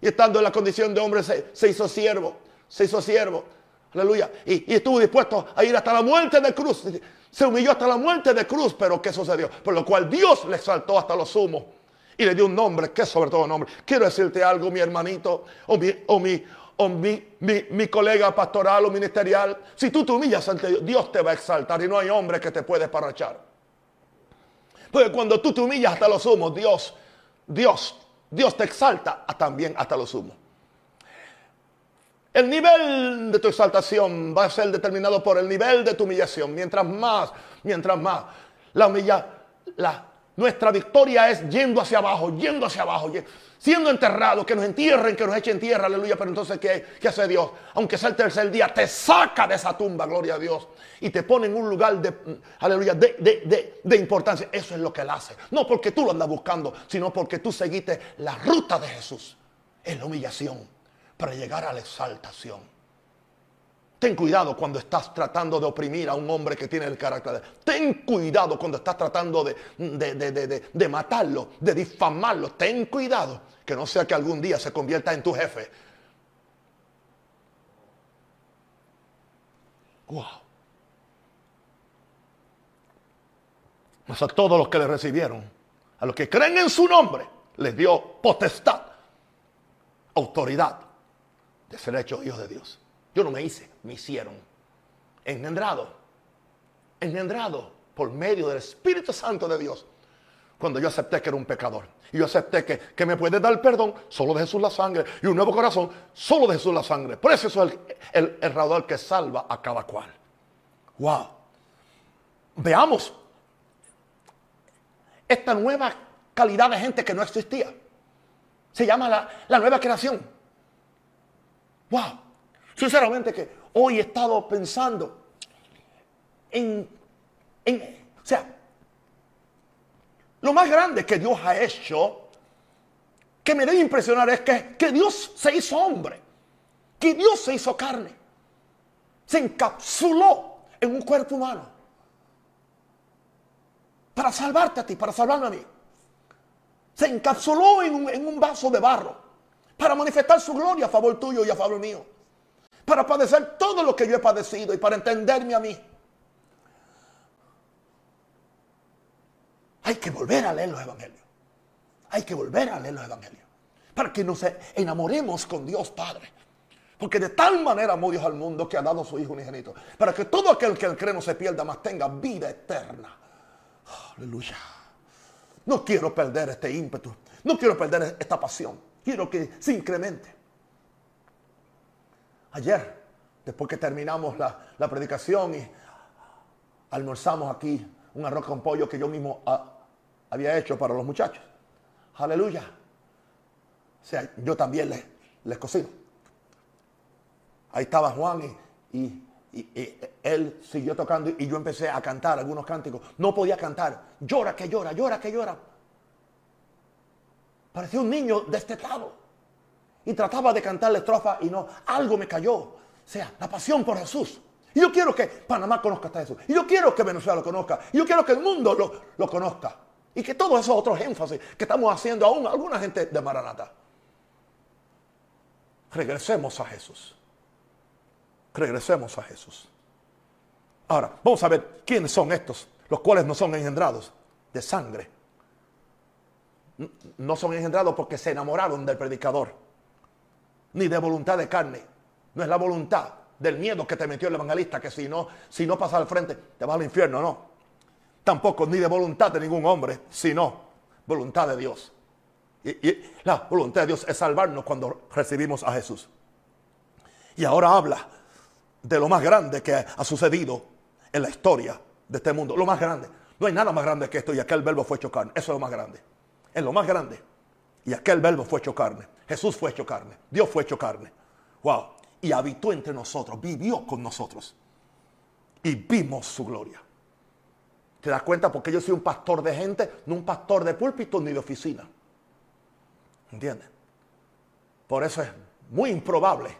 Y estando en la condición de hombre se, hizo siervo, se hizo siervo. Aleluya. Y, y, estuvo dispuesto a ir hasta la muerte de cruz. Se humilló hasta la muerte de cruz, pero ¿qué sucedió? Por lo cual Dios le saltó hasta lo sumo y le dio un nombre, que es sobre todo nombre. Quiero decirte algo, mi hermanito, o mi, o mi, o mi, colega pastoral o ministerial, si tú te humillas ante Dios, Dios te va a exaltar y no hay hombre que te puede parrachar. Porque cuando tú te humillas hasta los humos, Dios, Dios, Dios te exalta también hasta los humos. El nivel de tu exaltación va a ser determinado por el nivel de tu humillación. Mientras más, mientras más la humilla, la, nuestra victoria es yendo hacia abajo, yendo hacia abajo, siendo enterrados, que nos entierren, que nos echen tierra, aleluya. Pero entonces, ¿qué, hace Dios? Aunque sea el tercer día, te saca de esa tumba, gloria a Dios, y te pone en un lugar de, aleluya, de, importancia. Eso es lo que Él hace. No porque tú lo andas buscando, sino porque tú seguiste la ruta de Jesús en la humillación para llegar a la exaltación. Ten cuidado cuando estás tratando de oprimir a un hombre que tiene el carácter de... Ten cuidado cuando estás tratando de, de, matarlo, de difamarlo. Ten cuidado que no sea que algún día se convierta en tu jefe. Wow. Pues a todos los que le recibieron, a los que creen en su nombre, les dio potestad, autoridad de ser hechos hijos de Dios. Yo no me hice, me hicieron. Engendrado. Engendrado por medio del Espíritu Santo de Dios. Cuando yo acepté que era un pecador. Y yo acepté que, me puede dar perdón solo de Jesús la sangre. Y un nuevo corazón solo de Jesús la sangre. Por eso es el, el, que salva a cada cual. Wow. Veamos esta nueva calidad de gente que no existía. Se llama la, la nueva creación. Wow. Sinceramente que hoy he estado pensando en, o sea, lo más grande que Dios ha hecho, que me debe impresionar es que, que Dios se hizo hombre, que Dios se hizo carne, se encapsuló en un cuerpo humano para salvarte a ti, para salvarme a mí. Se encapsuló en un, en un vaso de barro para manifestar su gloria a favor tuyo y a favor mío para padecer todo lo que yo he padecido y para entenderme a mí. Hay que volver a leer los evangelios. Hay que volver a leer los evangelios. Para que nos enamoremos con Dios Padre. Porque de tal manera amó Dios al mundo que ha dado a su Hijo unigénito. Para que todo aquel que cree no se pierda, más tenga vida eterna. Aleluya. No quiero perder este ímpetu. No quiero perder esta pasión. Quiero que se incremente. Ayer, después que terminamos la, predicación y almorzamos aquí un arroz con pollo que yo mismo ah, había hecho para los muchachos. Aleluya. O sea, yo también les, les cocino. Ahí estaba Juan y, él siguió tocando y yo empecé a cantar algunos cánticos. No podía cantar. Llora que llora, llora que llora. Parecía un niño destetado y trataba de cantar la estrofa y no, algo me cayó. O sea, la pasión por Jesús. Y yo quiero que Panamá conozca a Jesús. Y yo quiero que Venezuela lo conozca. Y yo quiero que el mundo lo, lo conozca. Y que todos esos otros énfasis que estamos haciendo aún alguna gente de Maranata. Regresemos a Jesús. Regresemos a Jesús. Ahora, vamos a ver quiénes son estos, los cuales no son engendrados de sangre. No son engendrados porque se enamoraron del predicador ni de voluntad de carne. No es la voluntad del miedo que te metió el evangelista, que si no, si no pasas al frente, te vas al infierno, no. tampoco ni de voluntad de ningún hombre, sino voluntad de Dios. Y, la voluntad de Dios es salvarnos cuando recibimos a Jesús. Y ahora habla de lo más grande que ha sucedido en la historia de este mundo. Lo más grande. No hay nada más grande que esto y aquel verbo fue hecho carne. Eso es lo más grande. Es lo más grande. Y aquel verbo fue hecho carne. Jesús fue hecho carne. Dios fue hecho carne. Wow. Y habitó entre nosotros. Vivió con nosotros. Y vimos su gloria. ¿Te das cuenta? Porque yo soy un pastor de gente, no un pastor de púlpito ni de oficina. ¿Entiendes? Por eso es muy improbable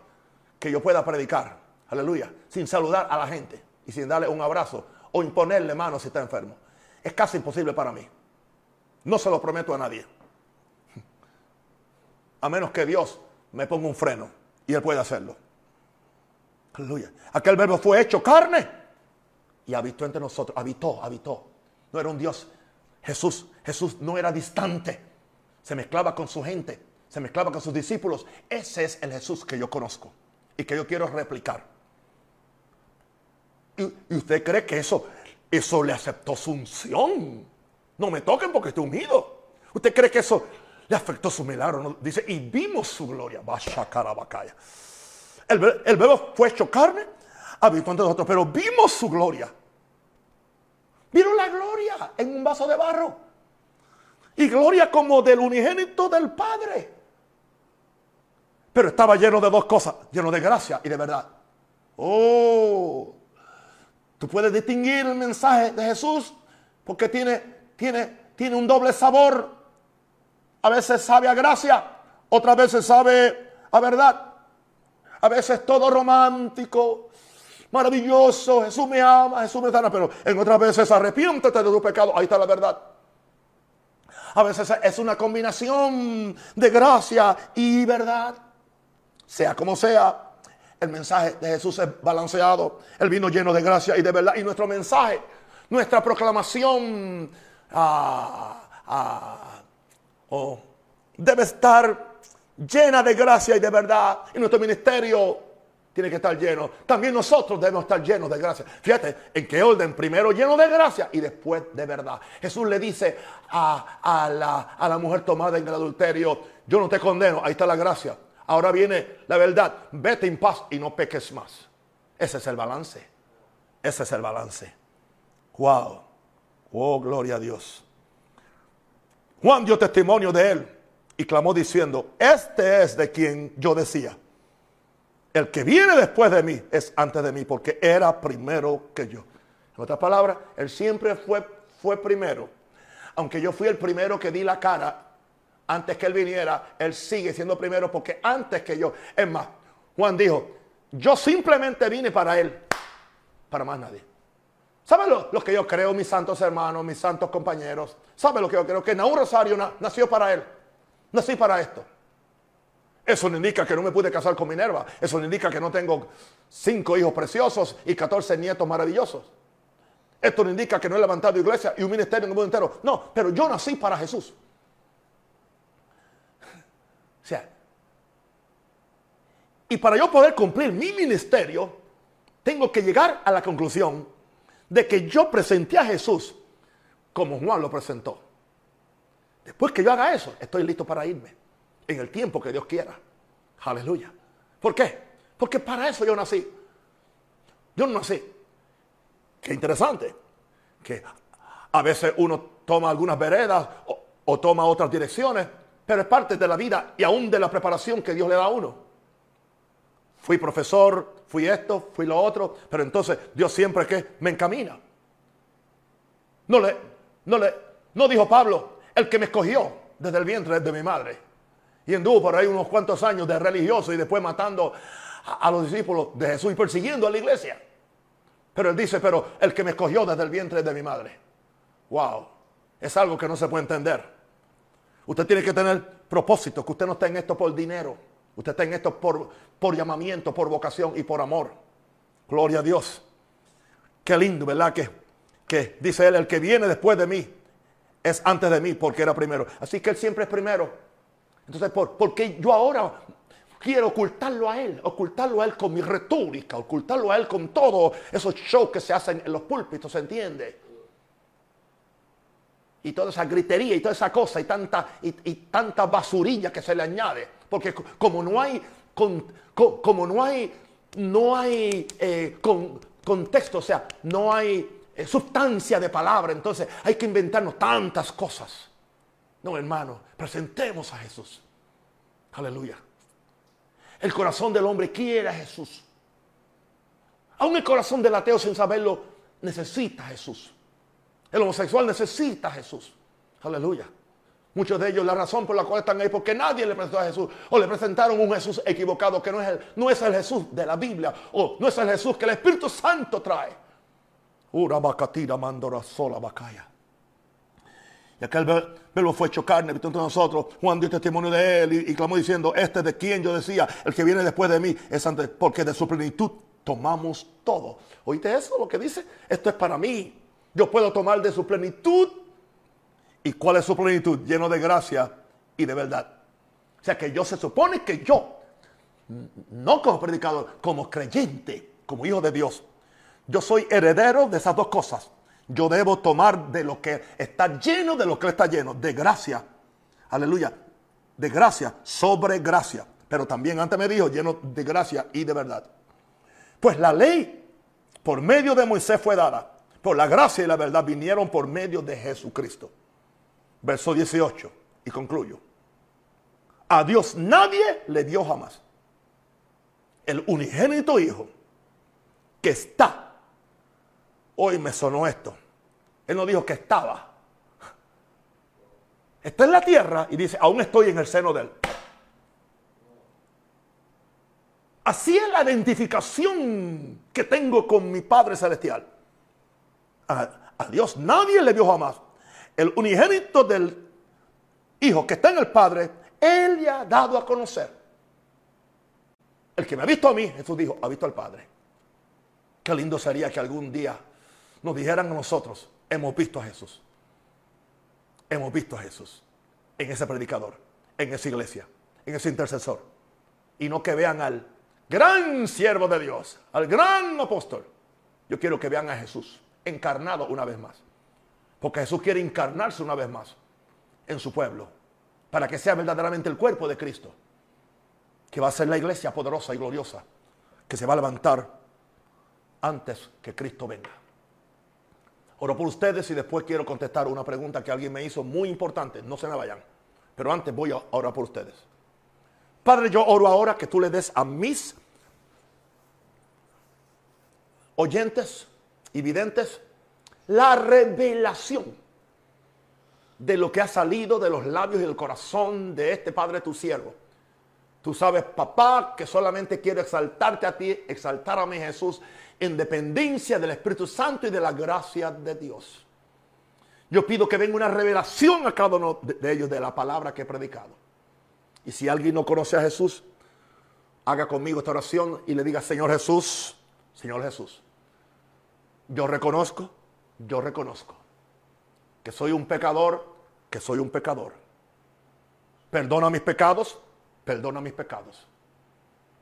que yo pueda predicar, aleluya, sin saludar a la gente y sin darle un abrazo o imponerle mano si está enfermo. Es casi imposible para mí. No se lo prometo a nadie. A menos que Dios me ponga un freno y Él puede hacerlo. Aleluya. Aquel verbo fue hecho carne y habitó entre nosotros. Habitó, habitó. No era un Dios. Jesús, Jesús no era distante se mezclaba con su gente, se mezclaba con sus discípulos. Ese es el Jesús que yo conozco y que yo quiero replicar. Y, usted cree que eso, eso le aceptó su unción. No me toquen porque estoy unido. ¿Usted cree que eso le afectó su milagro? Dice, y vimos su gloria. Vaya carabacaya. El, el verbo fue hecho carne, habitó entre nosotros, pero vimos su gloria. Vieron la gloria en un vaso de barro y gloria como del unigénito del Padre. Pero estaba lleno de dos cosas, lleno de gracia y de verdad. Oh, tú puedes distinguir el mensaje de Jesús porque tiene, tiene, tiene un doble sabor. A veces sabe a gracia, otras veces sabe a verdad. A veces todo romántico, maravilloso, Jesús me ama, Jesús me sana, pero en otras veces arrepiéntete de tu pecado, ahí está la verdad. A veces es una combinación de gracia y verdad. Sea como sea, el mensaje de Jesús es balanceado. El vino lleno de gracia y de verdad. Y nuestro mensaje, nuestra proclamación ah, ah, oh, debe estar llena de gracia y de verdad. Y nuestro ministerio tiene que estar lleno. También nosotros debemos estar llenos de gracia. Fíjate en qué orden. Primero lleno de gracia y después de verdad. Jesús le dice a, la, a la mujer tomada en el adulterio, yo no te condeno, ahí está la gracia. Ahora viene la verdad, vete en paz y no peques más. Ese es el balance. Ese es el balance. Wow. Oh, gloria a Dios. Juan dio testimonio de él y clamó diciendo, este es de quien yo decía el que viene después de mí es antes de mí porque era primero que yo. En otras palabras, él siempre fue, fue primero. Aunque yo fui el primero que di la cara antes que él viniera, él sigue siendo primero porque antes que yo. Es más, Juan dijo, yo simplemente vine para él, para más nadie. ¿Saben lo, que yo creo, mis santos hermanos, mis santos compañeros? ¿Saben lo que yo creo? Que Naúl Rosario nació para él. Nací para esto. Eso no indica que no me pude casar con Minerva. Eso no indica que no tengo cinco hijos preciosos y 14 nietos maravillosos. Esto no indica que no he levantado iglesia y un ministerio en el mundo entero. No, pero yo nací para Jesús. Y para yo poder cumplir mi ministerio, tengo que llegar a la conclusión de que yo presenté a Jesús como Juan lo presentó. Después que yo haga eso, estoy listo para irme en el tiempo que Dios quiera. Aleluya. ¿Por qué? Porque para eso yo nací. Yo no nací. Qué interesante. Que a veces uno toma algunas veredas o, toma otras direcciones, pero es parte de la vida y aún de la preparación que Dios le da a uno. Fui profesor, fui esto, fui lo otro, pero entonces Dios siempre que me encamina. No le, no le, no dijo Pablo, el que me escogió desde el vientre de mi madre y anduvo por ahí unos cuantos años de religioso y después matando a, los discípulos de Jesús y persiguiendo a la iglesia. Pero él dice, pero el que me escogió desde el vientre de mi madre. Wow, es algo que no se puede entender. Usted tiene que tener propósito, que usted no está en esto por dinero. Usted está en esto por, por llamamiento, por vocación y por amor. Gloria a Dios. Qué lindo, ¿verdad? Que, que dice él, el que viene después de mí es antes de mí porque era primero. Así que él siempre es primero. Entonces, ¿por, qué yo ahora quiero ocultarlo a él? Ocultarlo a él con mi retórica, ocultarlo a él con todos esos shows que se hacen en los púlpitos, ¿se entiende? y toda esa gritería y toda esa cosa y tanta, y, tanta basurilla que se le añade. Porque como no hay, como no hay, no hay eh, contexto, o sea, no hay eh, sustancia de palabra, entonces hay que inventarnos tantas cosas. No, hermano, presentemos a Jesús. Aleluya. El corazón del hombre quiere a Jesús. Aún el corazón del ateo sin saberlo necesita a Jesús. El homosexual necesita a Jesús. Aleluya. Muchos de ellos la razón por la cual están ahí porque nadie le presentó a Jesús o le presentaron un Jesús equivocado que no es el, no es el Jesús de la Biblia o no es el Jesús que el Espíritu Santo trae. Ura bacatira mandora sola bacaya. Y aquel verbo fue hecho carne entre nosotros. Juan dio testimonio de él y, clamó diciendo, este de quien yo decía, el que viene después de mí es antes, porque de su plenitud tomamos todo. ¿Oíste eso? Lo que dice, esto es para mí. Yo puedo tomar de su plenitud. ¿Y cuál es su plenitud? Lleno de gracia y de verdad. O sea que yo se supone que yo, no como predicador, como creyente, como hijo de Dios, yo soy heredero de esas dos cosas yo debo tomar de lo que está lleno de lo que está lleno, de gracia. Aleluya. De gracia, sobre gracia. Pero también antes me dijo lleno de gracia y de verdad. Pues la ley por medio de Moisés fue dada. Por la gracia y la verdad vinieron por medio de Jesucristo. Verso 18. Y concluyo. A Dios nadie le dio jamás. El unigénito Hijo que está Hoy me sonó esto. Él no dijo que estaba. Está en la tierra y dice, aún estoy en el seno de él. Así es la identificación que tengo con mi Padre Celestial. A, Dios nadie le vio jamás. El unigénito del Hijo que está en el Padre, Él le ha dado a conocer. El que me ha visto a mí, Jesús dijo, ha visto al Padre. Qué lindo sería que algún día nos dijeran a nosotros, hemos visto a Jesús. Hemos visto a Jesús en ese predicador, en esa iglesia, en ese intercesor. Y no que vean al gran siervo de Dios, al gran apóstol. Yo quiero que vean a Jesús encarnado una vez más. Porque Jesús quiere encarnarse una vez más en su pueblo. Para que sea verdaderamente el cuerpo de Cristo. Que va a ser la iglesia poderosa y gloriosa. Que se va a levantar antes que Cristo venga. Oro por ustedes y después quiero contestar una pregunta que alguien me hizo muy importante. No se me vayan. Pero antes voy a orar por ustedes. Padre, yo oro ahora que tú le des a mis oyentes y videntes la revelación de lo que ha salido de los labios y del corazón de este Padre tu siervo. Tú sabes, papá, que solamente quiero exaltarte a ti, exaltar a mi Jesús en dependencia del Espíritu Santo y de la gracia de Dios. Yo pido que venga una revelación a cada uno de ellos de la palabra que he predicado. Y si alguien no conoce a Jesús, haga conmigo esta oración y le diga, Señor Jesús, Señor Jesús, yo reconozco, yo reconozco que soy un pecador, que soy un pecador. Perdona mis pecados, perdona mis pecados.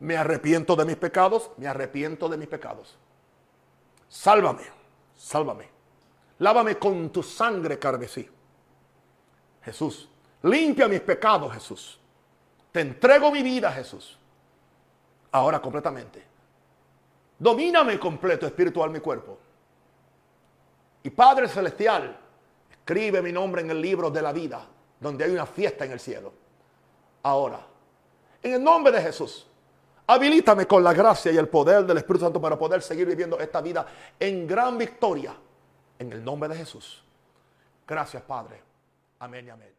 Me arrepiento de mis pecados, me arrepiento de mis pecados. Sálvame, sálvame. Lávame con tu sangre carmesí. Jesús, limpia mis pecados, Jesús. Te entrego mi vida, Jesús. Ahora completamente. Domíname completo, espiritual, mi cuerpo. Y Padre Celestial, escribe mi nombre en el libro de la vida, donde hay una fiesta en el cielo. Ahora, en el nombre de Jesús, Habilítame con la gracia y el poder del Espíritu Santo para poder seguir viviendo esta vida en gran victoria. En el nombre de Jesús. Gracias, Padre. Amén y amén.